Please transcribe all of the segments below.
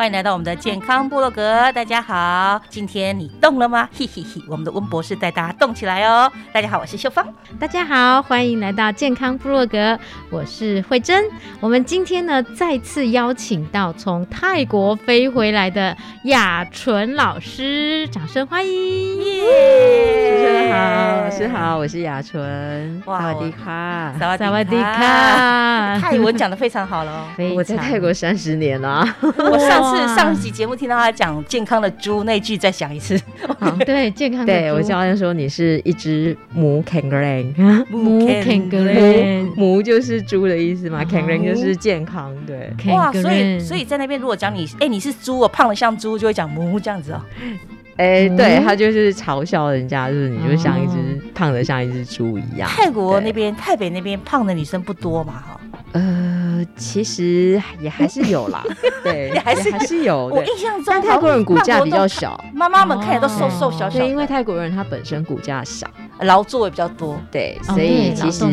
欢迎来到我们的健康部落格，大家好，今天你动了吗？嘿嘿嘿，我们的温博士带大家动起来哦。大家好，我是秀芳。大家好，欢迎来到健康部落格，我是慧珍。我们今天呢，再次邀请到从泰国飞回来的雅纯老师，掌声欢迎！主持人好，老师好，我是雅纯。哇，萨瓦迪卡，萨瓦迪卡，泰文讲的非常好了。我在泰国三十年了，我上。次上一集节目听到他讲健康的猪那句，再讲一次。对，健康的对我教练说你是一只母 kangaroo，母 kangaroo，母就是猪的意思嘛，kangaroo 就是健康。对，哇，所以所以在那边如果讲你，哎，你是猪，我胖的像猪，就会讲母这样子哦。哎，对他就是嘲笑人家，就是你就像一只胖的像一只猪一样。泰国那边、台北那边胖的女生不多嘛，哈。呃，其实也还是有啦，对，也还是还是有。我印象中，但泰国人骨架比较小，妈妈们看起来都瘦瘦小小。因为泰国人他本身骨架小，劳作也比较多，对，所以其实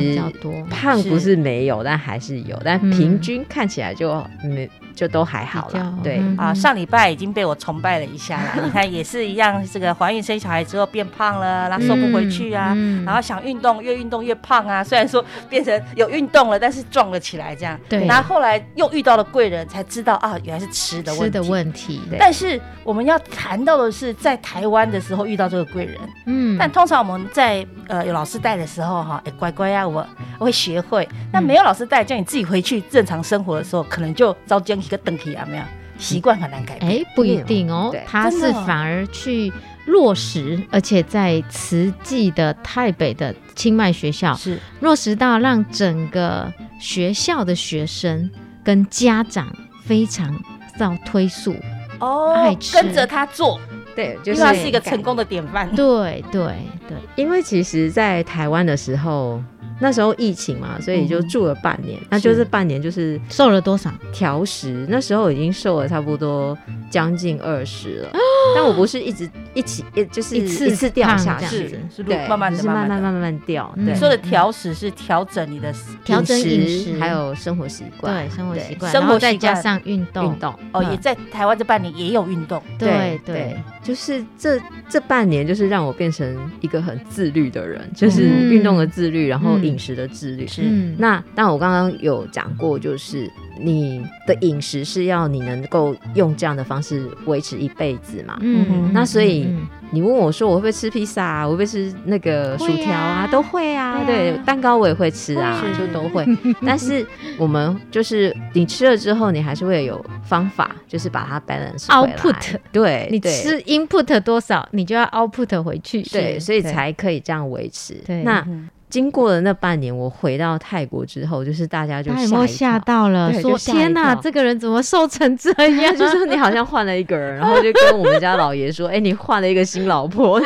胖不是没有，但还是有，但平均看起来就没。就都还好了，对啊，上礼拜已经被我崇拜了一下了。你看也是一样，这个怀孕生小孩之后变胖了，然后瘦不回去啊，然后想运动，越运动越胖啊。虽然说变成有运动了，但是壮了起来这样。对，然后后来又遇到了贵人，才知道啊，原来是吃的吃的问题。但是我们要谈到的是在台湾的时候遇到这个贵人，嗯，但通常我们在呃有老师带的时候哈，哎乖乖啊，我我会学会。那没有老师带，叫你自己回去正常生活的时候，可能就遭殃。一个等题啊，没有习惯很难改变。哎，不一定哦，他是反而去落实，而且在慈济的台北的清迈学校是落实到让整个学校的学生跟家长非常遭推速哦，爱跟着他做，对，就是他是一个成功的典范。对对对，因为其实，在台湾的时候。那时候疫情嘛，所以就住了半年，那就是半年就是瘦了多少？调食那时候已经瘦了差不多将近二十了，但我不是一直一起，就是一次一次掉下去，是对，慢慢是慢慢慢慢掉。你说的调食是调整你的调整饮食，还有生活习惯，对生活习惯，生活再加上运动，运动哦，也在台湾这半年也有运动，对对，就是这这半年就是让我变成一个很自律的人，就是运动的自律，然后。饮食的自律是那，但我刚刚有讲过，就是你的饮食是要你能够用这样的方式维持一辈子嘛？嗯，那所以。你问我说我会不会吃披萨，我会不会吃那个薯条啊？都会啊，对，蛋糕我也会吃啊，就都会。但是我们就是你吃了之后，你还是会有方法，就是把它 balance output。对，你吃 input 多少，你就要 output 回去。对，所以才可以这样维持。那。经过了那半年，我回到泰国之后，就是大家就吓到了，说天哪，这个人怎么瘦成这样？就说你好像换了一个人，然后就跟我们家老爷说，哎，你换了一个新老婆，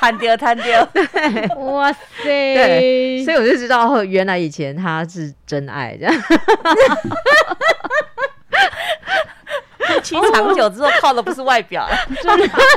贪 掉贪丢，对，哇塞，对，所以我就知道，原来以前他是真爱这样。期长久之后靠的不是外表，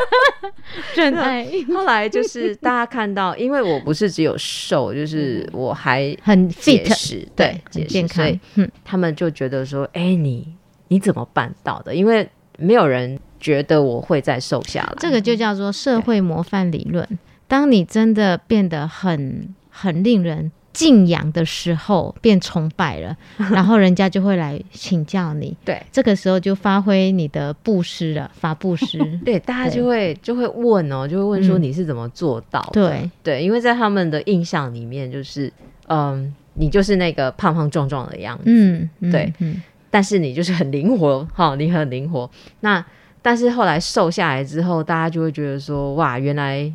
真爱。后来就是大家看到，因为我不是只有瘦，就是我还很 fit，对，健康。嗯，他们就觉得说，哎，你你怎么办到的？因为没有人觉得我会再瘦下来。这个就叫做社会模范理论。当你真的变得很很令人。敬仰的时候变崇拜了，然后人家就会来请教你。对，这个时候就发挥你的布施了，法布施。对，大家就会就会问哦，就会问说你是怎么做到的？对对，因为在他们的印象里面，就是嗯，你就是那个胖胖壮壮的样子。嗯，对，嗯，但是你就是很灵活哈，你很灵活。那但是后来瘦下来之后，大家就会觉得说，哇，原来。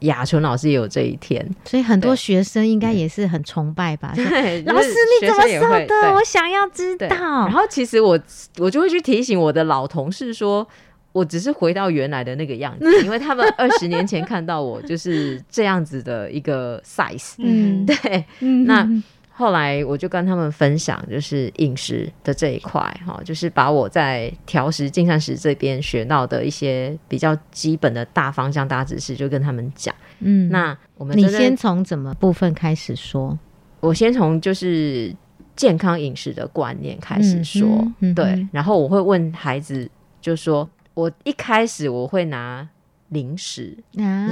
雅纯老师也有这一天，所以很多学生应该也是很崇拜吧？对，老师你怎么瘦的？我想要知道。然后其实我我就会去提醒我的老同事说，我只是回到原来的那个样子，因为他们二十年前看到我就是这样子的一个 size。嗯，对，那。后来我就跟他们分享，就是饮食的这一块，哈，就是把我在调食进膳食这边学到的一些比较基本的大方向、大知识，就跟他们讲。嗯，那我们你先从怎么部分开始说？我先从就是健康饮食的观念开始说，对。然后我会问孩子，就说我一开始我会拿零食，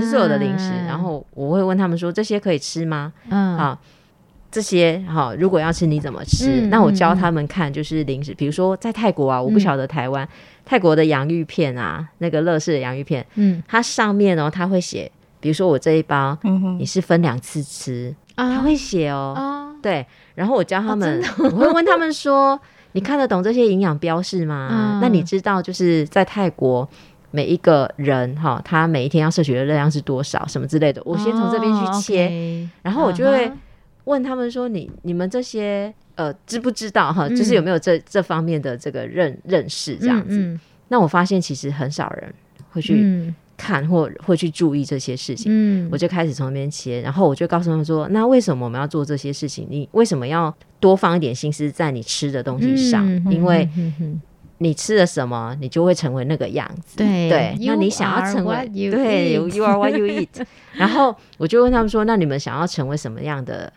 是所有的零食，然后我会问他们说，这些可以吃吗？嗯，好。这些哈，如果要吃你怎么吃？那我教他们看，就是零食，比如说在泰国啊，我不晓得台湾泰国的洋芋片啊，那个乐事的洋芋片，嗯，它上面哦，它会写，比如说我这一包，你是分两次吃，他会写哦，对，然后我教他们，我会问他们说，你看得懂这些营养标示吗？那你知道就是在泰国每一个人哈，他每一天要摄取的热量是多少，什么之类的？我先从这边去切，然后我就会。问他们说：“你你们这些呃知不知道哈？就是有没有这这方面的这个认认识这样子？那我发现其实很少人会去看或会去注意这些事情。嗯，我就开始从那边切，然后我就告诉他们说：那为什么我们要做这些事情？你为什么要多放一点心思在你吃的东西上？因为你吃了什么，你就会成为那个样子。对对，那你想要成为对，you are what you eat。然后我就问他们说：那你们想要成为什么样的？”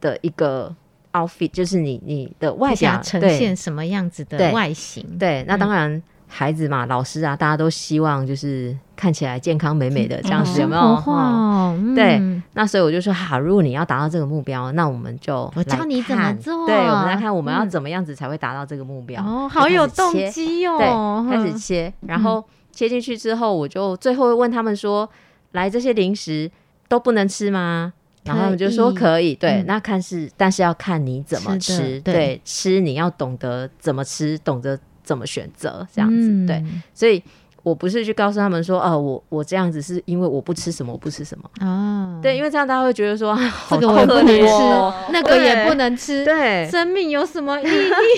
的一个 outfit 就是你你的外表呈现什么样子的外形？对，那当然孩子嘛，老师啊，大家都希望就是看起来健康美美的这样子，有没有？对，那所以我就说，好，如果你要达到这个目标，那我们就我教你怎么做。对，我们来看我们要怎么样子才会达到这个目标。哦，好有动机哦！对，开始切，然后切进去之后，我就最后问他们说：“来，这些零食都不能吃吗？”然后他们就说可以，对，那看是，但是要看你怎么吃，对，吃你要懂得怎么吃，懂得怎么选择，这样子，对，所以我不是去告诉他们说，哦，我我这样子是因为我不吃什么，我不吃什么。啊，对，因为这样大家会觉得说，这个我不能吃，那个也不能吃，对，生命有什么意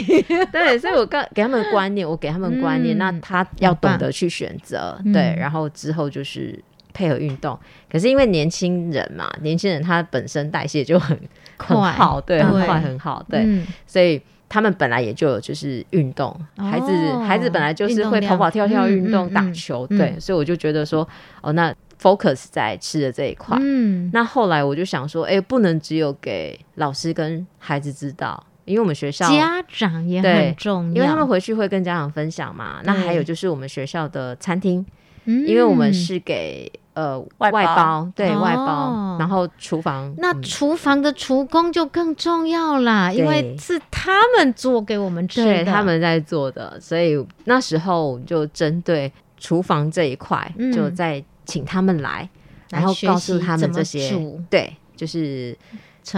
义？对，所以我告给他们观念，我给他们观念，那他要懂得去选择，对，然后之后就是。配合运动，可是因为年轻人嘛，年轻人他本身代谢就很 很好，对，很快很好，对，所以他们本来也就有就是运动，孩子孩子本来就是会跑跑跳跳运动打球，对，所以我就觉得说，哦，那 focus 在吃的这一块，嗯，那后来我就想说，哎，不能只有给老师跟孩子知道，因为我们学校家长也很重要，因为他们回去会跟家长分享嘛，那还有就是我们学校的餐厅，因为我们是给。呃，外包。对外包，然后厨房那厨房的厨工就更重要啦，因为是他们做给我们吃的，他们在做的，所以那时候就针对厨房这一块，就在请他们来，然后告诉他们这些，对，就是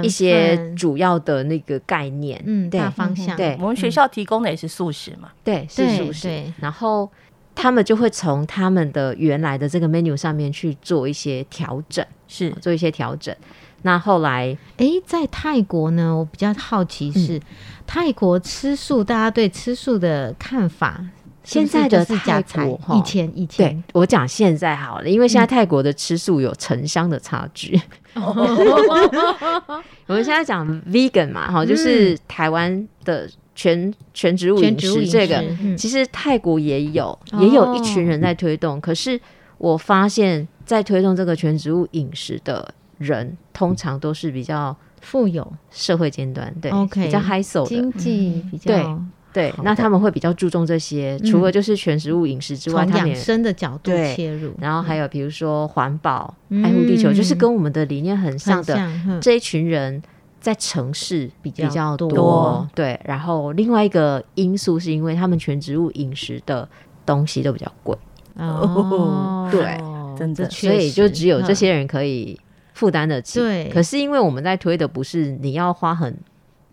一些主要的那个概念，嗯，大方向。对，我们学校提供的也是素食嘛，对，是素食，然后。他们就会从他们的原来的这个 menu 上面去做一些调整，是做一些调整。那后来，哎，在泰国呢，我比较好奇是泰国吃素，大家对吃素的看法。现在的泰国，以前以前，对我讲现在好了，因为现在泰国的吃素有城乡的差距。我们现在讲 vegan 嘛，哈，就是台湾的。全全植物饮食这个，其实泰国也有，也有一群人在推动。可是我发现，在推动这个全植物饮食的人，通常都是比较富有、社会尖端，对，OK，比较 high so 经济比较对对，那他们会比较注重这些，除了就是全食物饮食之外，从养生的角度切入，然后还有比如说环保、爱护地球，就是跟我们的理念很像的这一群人。在城市比较多，对，然后另外一个因素是因为他们全植物饮食的东西都比较贵，哦，对，真的，所以就只有这些人可以负担得起。对，可是因为我们在推的不是你要花很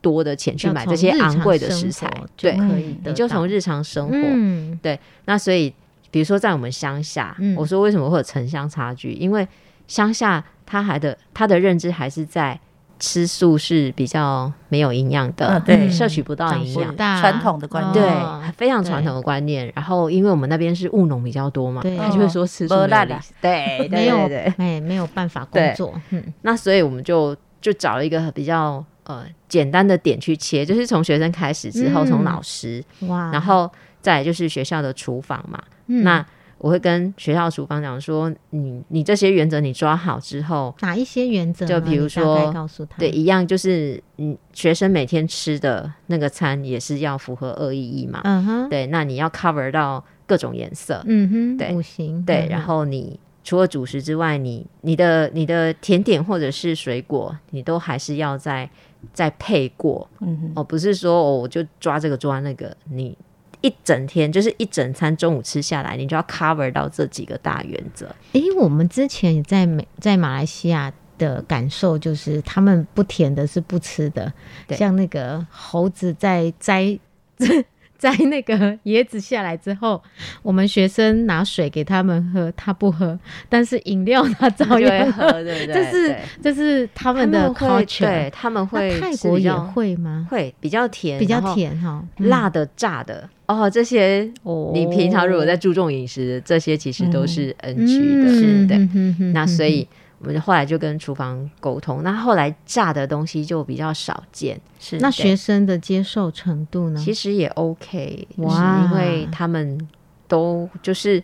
多的钱去买这些昂贵的食材，对，你就从日常生活，对，那所以比如说在我们乡下，我说为什么会有城乡差距？因为乡下他还的他的认知还是在。吃素是比较没有营养的，对，摄取不到营养，传统的观念，对，非常传统的观念。然后，因为我们那边是务农比较多嘛，他就会说吃素没有，对，没有，哎，没有办法工作。嗯，那所以我们就就找了一个比较呃简单的点去切，就是从学生开始之后，从老师哇，然后再就是学校的厨房嘛，那。我会跟学校厨房讲说，你你这些原则你抓好之后，哪一些原则？就比如说，告诉他，对，一样就是嗯，学生每天吃的那个餐也是要符合二一一嘛，嗯哼，对，那你要 cover 到各种颜色，嗯哼，对，五行，对，然后你除了主食之外，你你的你的甜点或者是水果，你都还是要再再配过，嗯哼，哦，不是说哦，我就抓这个抓那个，你。一整天就是一整餐，中午吃下来，你就要 cover 到这几个大原则。诶，我们之前在美在马来西亚的感受就是，他们不甜的是不吃的，像那个猴子在摘。在那个椰子下来之后，我们学生拿水给他们喝，他不喝，但是饮料他照样喝，对对？这是这是他们的 culture，对他们会泰国也会吗？会比较甜，比较甜哈，辣的、炸的哦，这些你平常如果在注重饮食，这些其实都是 NG 的，是的。那所以。我们后来就跟厨房沟通，那后来炸的东西就比较少见。是那学生的接受程度呢？其实也 OK，哇，因为他们都就是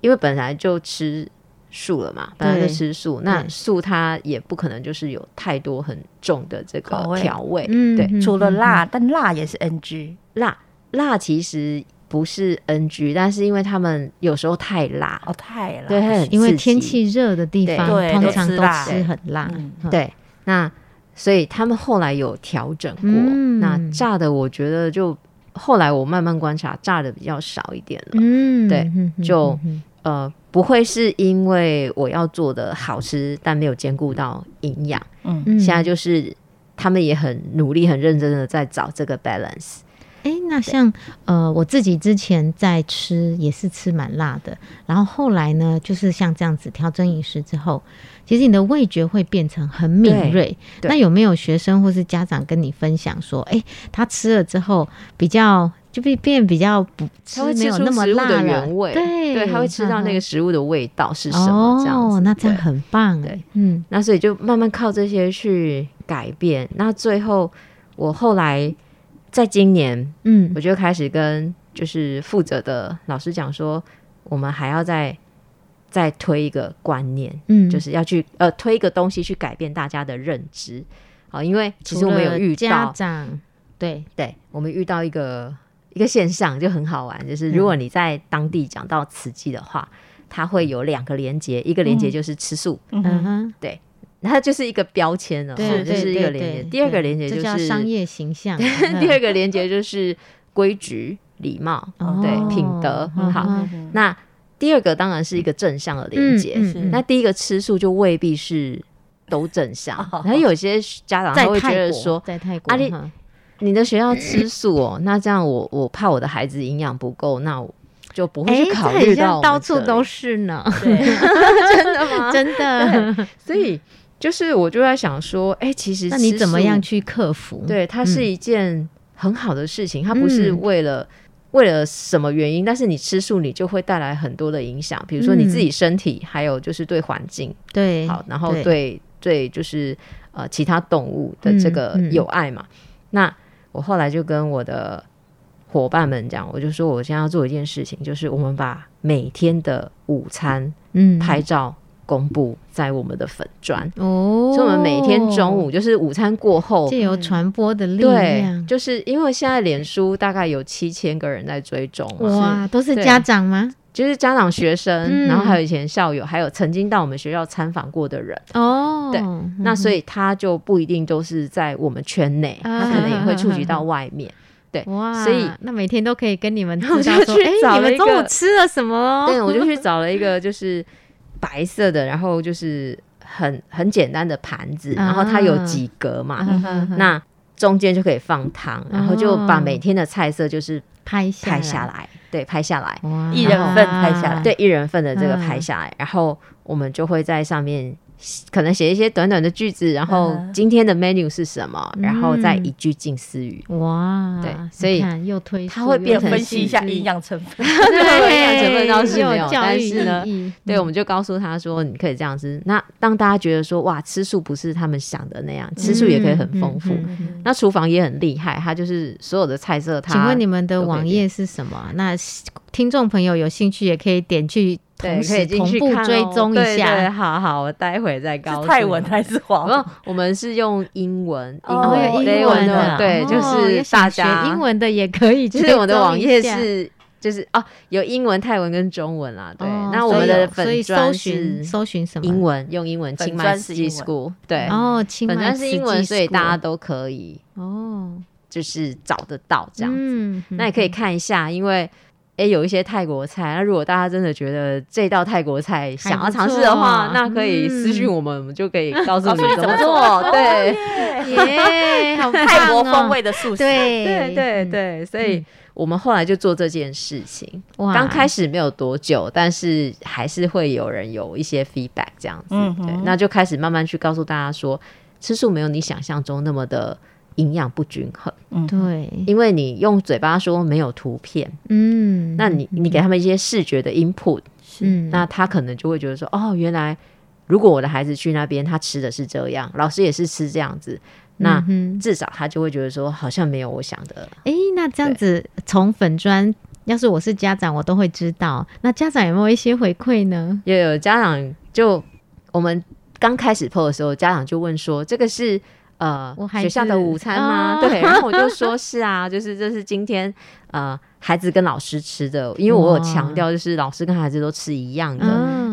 因为本来就吃素了嘛，本来就吃素，那素它也不可能就是有太多很重的这个调味，对，除了辣，但辣也是 NG，辣辣其实。不是 NG，但是因为他们有时候太辣哦，太辣，对，因为天气热的地方通常都吃很辣，对。那所以他们后来有调整过。那炸的，我觉得就后来我慢慢观察，炸的比较少一点了。嗯，对，就呃不会是因为我要做的好吃，但没有兼顾到营养。嗯，现在就是他们也很努力、很认真的在找这个 balance。哎，那像呃，我自己之前在吃也是吃蛮辣的，然后后来呢，就是像这样子调整饮食之后，其实你的味觉会变成很敏锐。那有没有学生或是家长跟你分享说，哎，他吃了之后比较就变变比较不，他会吃出食物的原味，对，对，他会吃到那个食物的味道是什么这样子。那这样很棒，对，嗯，那所以就慢慢靠这些去改变。那最后我后来。在今年，嗯，我就开始跟就是负责的老师讲说，我们还要再再推一个观念，嗯，就是要去呃推一个东西去改变大家的认知，好，因为其实我们有遇到家长，对。对，我们遇到一个一个现象就很好玩，就是如果你在当地讲到慈济的话，它会有两个连接，一个连接就是吃素，嗯哼，对。它就是一个标签了，对，就是一个连接。第二个连接就是商业形象。第二个连接就是规矩、礼貌，对，品德。好，那第二个当然是一个正向的连接。那第一个吃素就未必是都正向。然后有些家长他会觉得说，在泰国，你你的学校吃素哦，那这样我我怕我的孩子营养不够，那我就不会去考虑到。到处都是呢，真的吗？真的，所以。就是我就在想说，哎，其实那你怎么样去克服？对，它是一件很好的事情，它不是为了为了什么原因，但是你吃素，你就会带来很多的影响，比如说你自己身体，还有就是对环境，对，好，然后对对，就是呃其他动物的这个友爱嘛。那我后来就跟我的伙伴们讲，我就说我现在要做一件事情，就是我们把每天的午餐嗯拍照。公布在我们的粉砖。哦，所以我们每天中午就是午餐过后，借由传播的力量，就是因为现在脸书大概有七千个人在追踪，哇，都是家长吗？就是家长、学生，然后还有以前校友，还有曾经到我们学校参访过的人。哦。对，那所以他就不一定都是在我们圈内，他可能也会触及到外面。对，哇，所以那每天都可以跟你们 知道说，哎，你们中午吃了什么？对，我就去找了一个就是白色的，然后就是很很简单的盘子，然后它有几格嘛，那中间就可以放汤，然后就把每天的菜色就是拍拍下来。对，拍下来，一人份拍下来，对，一人份的这个拍下来，然后我们就会在上面。可能写一些短短的句子，然后今天的 menu 是什么，然后再一句近似语。哇，对，所以又推它会变分析一下营养成分，对，营养成分倒是没有，但是呢，对，我们就告诉他说，你可以这样子。那当大家觉得说，哇，吃素不是他们想的那样，吃素也可以很丰富。那厨房也很厉害，它就是所有的菜色。请问你们的网页是什么？那听众朋友有兴趣也可以点去。对，可以同步追踪一下。好好，我待会再告诉。泰文还是华文？我们是用英文，英文的，对，就是大家英文的也可以。就是我的网页是，就是哦，有英文、泰文跟中文啦。对，那我们的粉专是搜寻什么？英文，用英文。清迈四季 school，对，哦，粉专是英文，所以大家都可以哦，就是找得到这样子。那也可以看一下，因为。哎，有一些泰国菜，那如果大家真的觉得这道泰国菜想要尝试的话，那可以私信我们，我们就可以告诉你怎么做。对，耶，好泰国风味的素食。对对对对，所以我们后来就做这件事情。刚开始没有多久，但是还是会有人有一些 feedback 这样子。对，那就开始慢慢去告诉大家说，吃素没有你想象中那么的。营养不均衡，嗯，对，因为你用嘴巴说没有图片，嗯，那你你给他们一些视觉的 input，嗯，那他可能就会觉得说，哦，原来如果我的孩子去那边，他吃的是这样，老师也是吃这样子，那至少他就会觉得说，好像没有我想的。哎，那这样子从粉砖，要是我是家长，我都会知道。那家长有没有一些回馈呢？也有家长就我们刚开始 PO 的时候，家长就问说，这个是。呃，学校的午餐吗？对，然后我就说是啊，就是这是今天呃孩子跟老师吃的，因为我有强调，就是老师跟孩子都吃一样的，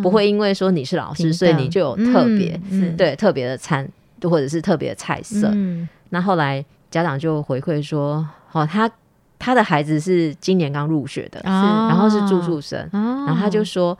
不会因为说你是老师，所以你就有特别对特别的餐，或者是特别的菜色。那后来家长就回馈说，哦，他他的孩子是今年刚入学的，然后是住宿生，然后他就说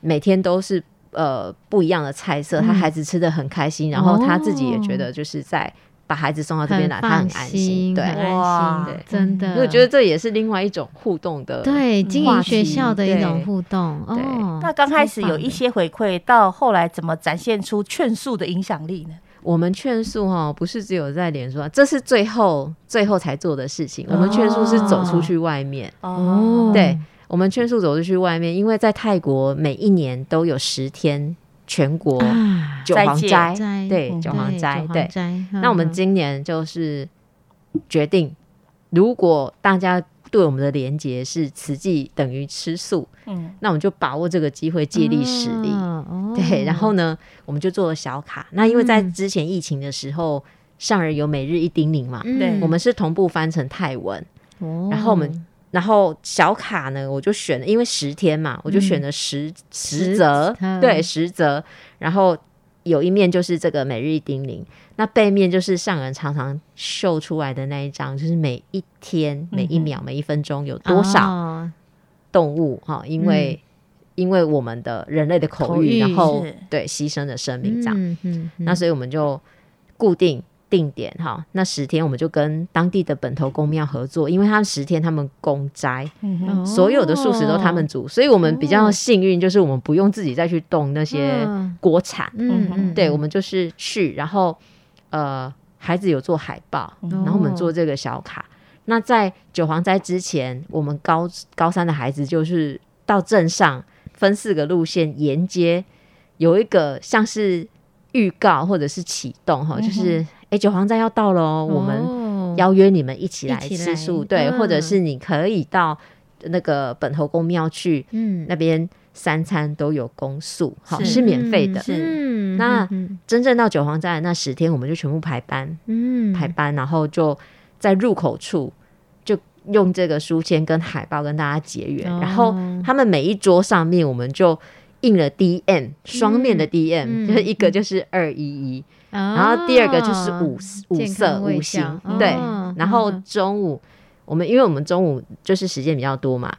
每天都是。呃，不一样的菜色，他孩子吃的很开心，然后他自己也觉得就是在把孩子送到这边来，他很安心，对，安心，对，真的，我觉得这也是另外一种互动的，对，经营学校的一种互动。哦，那刚开始有一些回馈，到后来怎么展现出劝诉的影响力呢？我们劝诉哈，不是只有在脸书，这是最后最后才做的事情。我们劝诉是走出去外面，哦，对。我们劝速走出去外面，因为在泰国每一年都有十天全国九皇斋，对九皇斋，对。那我们今年就是决定，如果大家对我们的连接是慈济等于吃素，嗯，那我们就把握这个机会借力使力，对。然后呢，我们就做了小卡。那因为在之前疫情的时候，上人有每日一叮咛嘛，对，我们是同步翻成泰文，然后我们。然后小卡呢，我就选了，因为十天嘛，我就选了十十则，对，十则。然后有一面就是这个每日叮咛，那背面就是上人常常秀出来的那一张，就是每一天、每一秒、每一分钟有多少动物哈，因为因为我们的人类的口欲，然后对牺牲的生命这样，那所以我们就固定。定点哈，那十天我们就跟当地的本头公庙合作，因为他们十天他们公斋，所有的素食都他们煮，所以我们比较幸运，就是我们不用自己再去动那些锅铲，嗯对，我们就是去，然后呃，孩子有做海报，然后我们做这个小卡。那在九皇斋之前，我们高高三的孩子就是到镇上分四个路线沿街，有一个像是预告或者是启动哈，就是。哎，九皇斋要到了哦，我们邀约你们一起来吃素，对，或者是你可以到那个本头公庙去，嗯，那边三餐都有公素，好是。免费的。嗯那真正到九皇寨那十天，我们就全部排班，嗯，排班，然后就在入口处就用这个书签跟海报跟大家结缘。然后他们每一桌上面，我们就印了 D M 双面的 D M，就是一个就是二一一，然后第二个就是五五色五行，对。然后中午我们因为我们中午就是时间比较多嘛。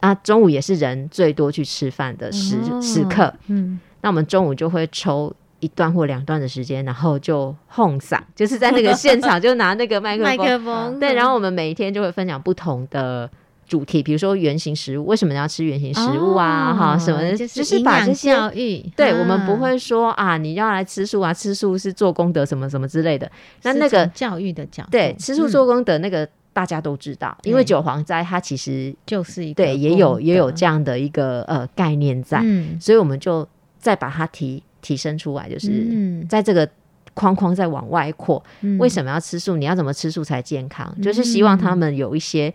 啊，中午也是人最多去吃饭的时时刻，嗯，那我们中午就会抽一段或两段的时间，然后就哄嗓，就是在那个现场就拿那个麦克风，对，然后我们每一天就会分享不同的主题，比如说原型食物，为什么要吃原型食物啊？哈，什么就是把这些教育，对我们不会说啊，你要来吃素啊，吃素是做功德什么什么之类的，那那个教育的角度，对，吃素做功德那个。大家都知道，因为九皇斋它其实就是一个对，也有也有这样的一个呃概念在，所以我们就再把它提提升出来，就是在这个框框再往外扩。为什么要吃素？你要怎么吃素才健康？就是希望他们有一些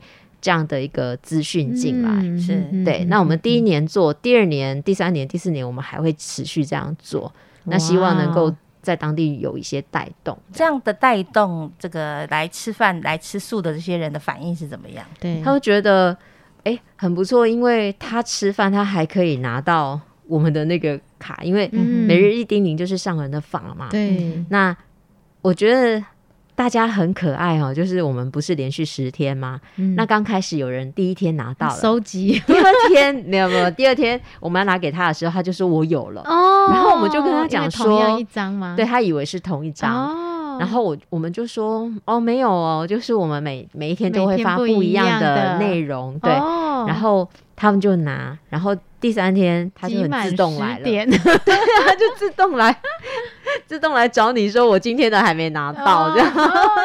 这样的一个资讯进来，是对。那我们第一年做，第二年、第三年、第四年，我们还会持续这样做。那希望能够。在当地有一些带动，这样的带动，这个来吃饭、来吃素的这些人的反应是怎么样？对他会觉得，哎，很不错，因为他吃饭，他还可以拿到我们的那个卡，因为每日一叮咛就是上人的法嘛。对，那我觉得。大家很可爱哦，就是我们不是连续十天吗？那刚开始有人第一天拿到了。收集，第二天没有没有，第二天我们要拿给他的时候，他就说我有了。哦，然后我们就跟他讲说，同样一张吗？对他以为是同一张。哦，然后我我们就说哦没有哦，就是我们每每一天都会发不一样的内容，对，然后他们就拿，然后第三天他就很自动来了，对，他就自动来。自动来找你说我今天的还没拿到，这样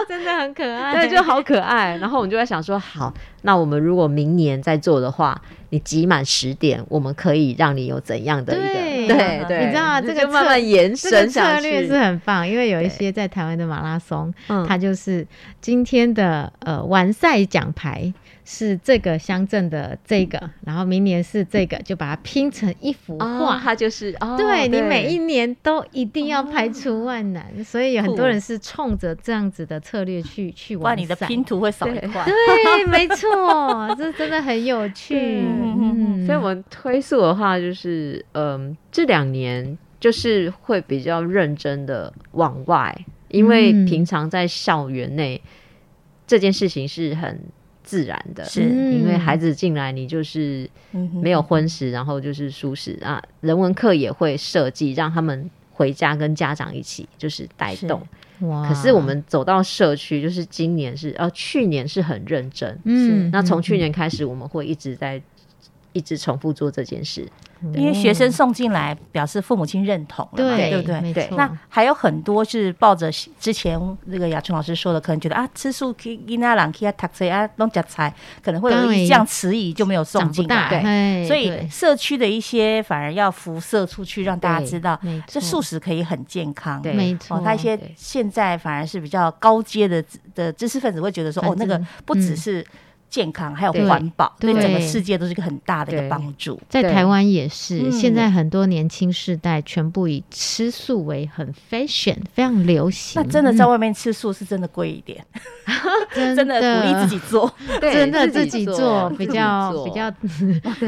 真的很可爱，对，就好可爱。然后我们就在想说，好，那我们如果明年再做的话，你集满十点，我们可以让你有怎样的一个？对对，你知道吗？这个慢慢延伸策略是很棒，因为有一些在台湾的马拉松，它就是今天的呃完赛奖牌。是这个乡镇的这个，然后明年是这个，就把它拼成一幅画，它就是对你每一年都一定要排除万难，所以有很多人是冲着这样子的策略去去玩。你的拼图会少一块，对，没错，这真的很有趣。嗯所以，我们推速的话，就是嗯，这两年就是会比较认真的往外，因为平常在校园内这件事情是很。自然的，是因为孩子进来，你就是没有荤食，然后就是素食啊。人文课也会设计，让他们回家跟家长一起就是带动。哇！可是我们走到社区，就是今年是呃去年是很认真，嗯，那从去年开始，我们会一直在一直重复做这件事。因为学生送进来，表示父母亲认同了，对不对？对。那还有很多是抱着之前那个雅春老师说的，可能觉得啊，吃素可以那朗可以读书啊，弄夹菜，可能会有这样迟疑，就没有送进来。对。所以社区的一些反而要辐射出去，让大家知道，这素食可以很健康。对，没错。他一些现在反而是比较高阶的的知识分子会觉得说，哦，那个不只是。健康还有环保，对。整个世界都是一个很大的一个帮助。在台湾也是，现在很多年轻世代全部以吃素为很 fashion，非常流行。那真的在外面吃素是真的贵一点，真的鼓励自己做，真的自己做比较比较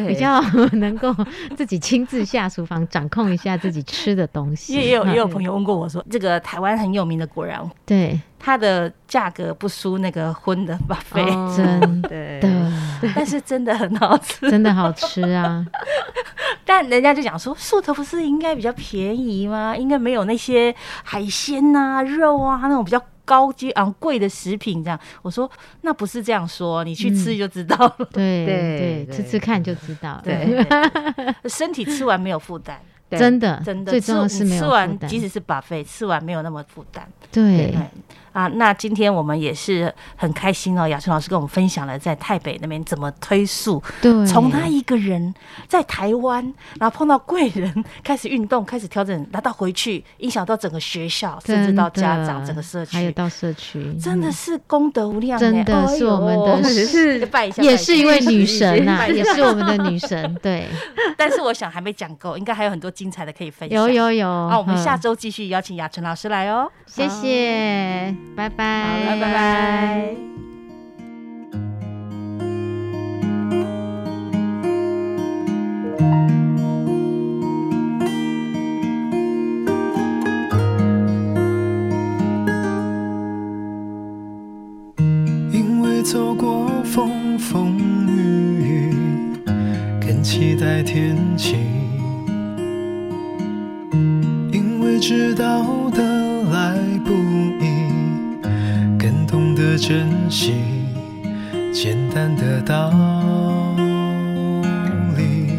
比较 能够自己亲自下厨房掌控一下自己吃的东西。也有也有朋友问过我说，这个台湾很有名的果然，对。它的价格不输那个荤的巴菲，真的，但是真的很好吃，真的好吃啊！但人家就讲说，素的不是应该比较便宜吗？应该没有那些海鲜呐、肉啊那种比较高级昂贵的食品这样。我说那不是这样说，你去吃就知道了。对 对，吃吃看就知道。对，身体吃完没有负担。真的真的，最重要是没有吃完，即使是把费吃完没有那么负担。对。啊，那今天我们也是很开心哦，雅春老师跟我们分享了在台北那边怎么推速，对，从他一个人在台湾，然后碰到贵人，开始运动，开始调整，拿到回去，影响到整个学校，甚至到家长，整个社区，还有到社区，真的是功德无量，真的是我们的，是。拜一下，也是一位女神 呐，也是我们的女神，对。但是我想还没讲够，应该还有很多精彩的可以分享。有有有，好，我们下周继续邀请雅春老师来哦，谢谢。拜拜，拜拜。因为走过风风雨雨，更期待天晴。珍惜，简单的道理，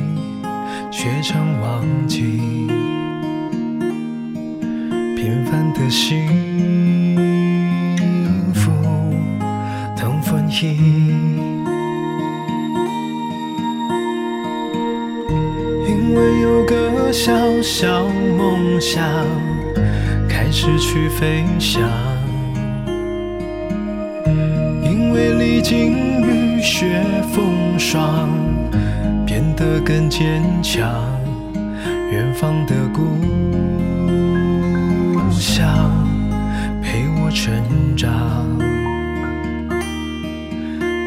却常忘记平凡的幸福同分析。因为有个小小梦想，开始去飞翔。历经雨雪风霜，变得更坚强。远方的故乡陪我成长，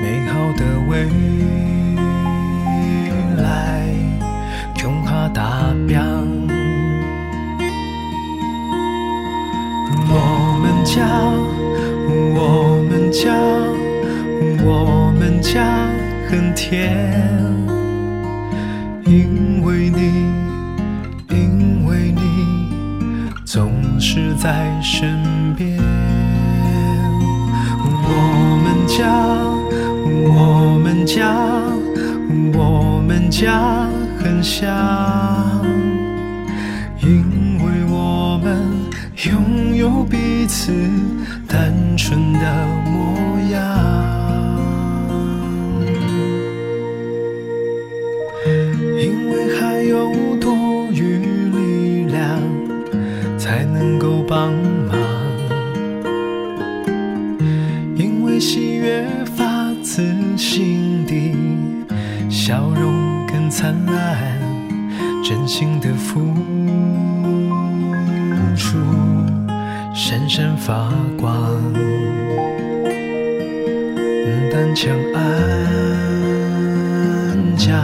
美好的未来恐怕达标。我们家，我们家。家很甜，因为你，因为你总是在身边。我们家，我们家，我们家很像，因为我们拥有彼此单纯的模样。真心的付出闪闪发光，单枪安将，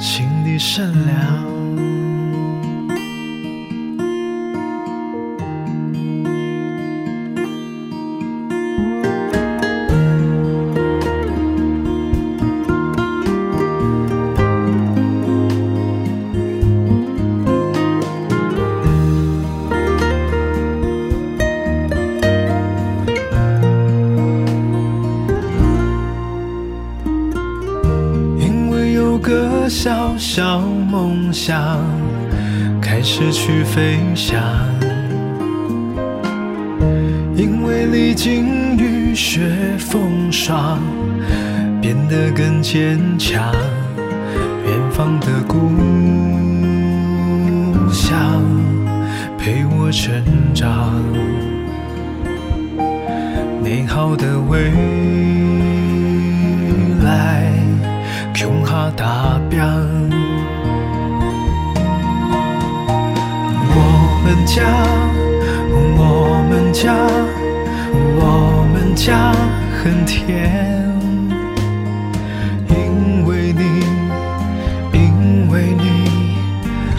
心地善良。想，因为历经雨雪风霜，变得更坚强。远方的故乡陪我成长，美好的未来，恐怕达。们家，我们家，我们家很甜，因为你，因为你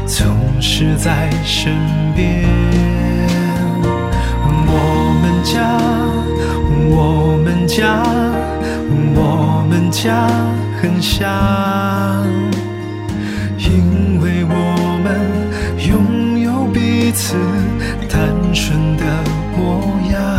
总是在身边。我们家，我们家，我们家很香，此单纯的模样，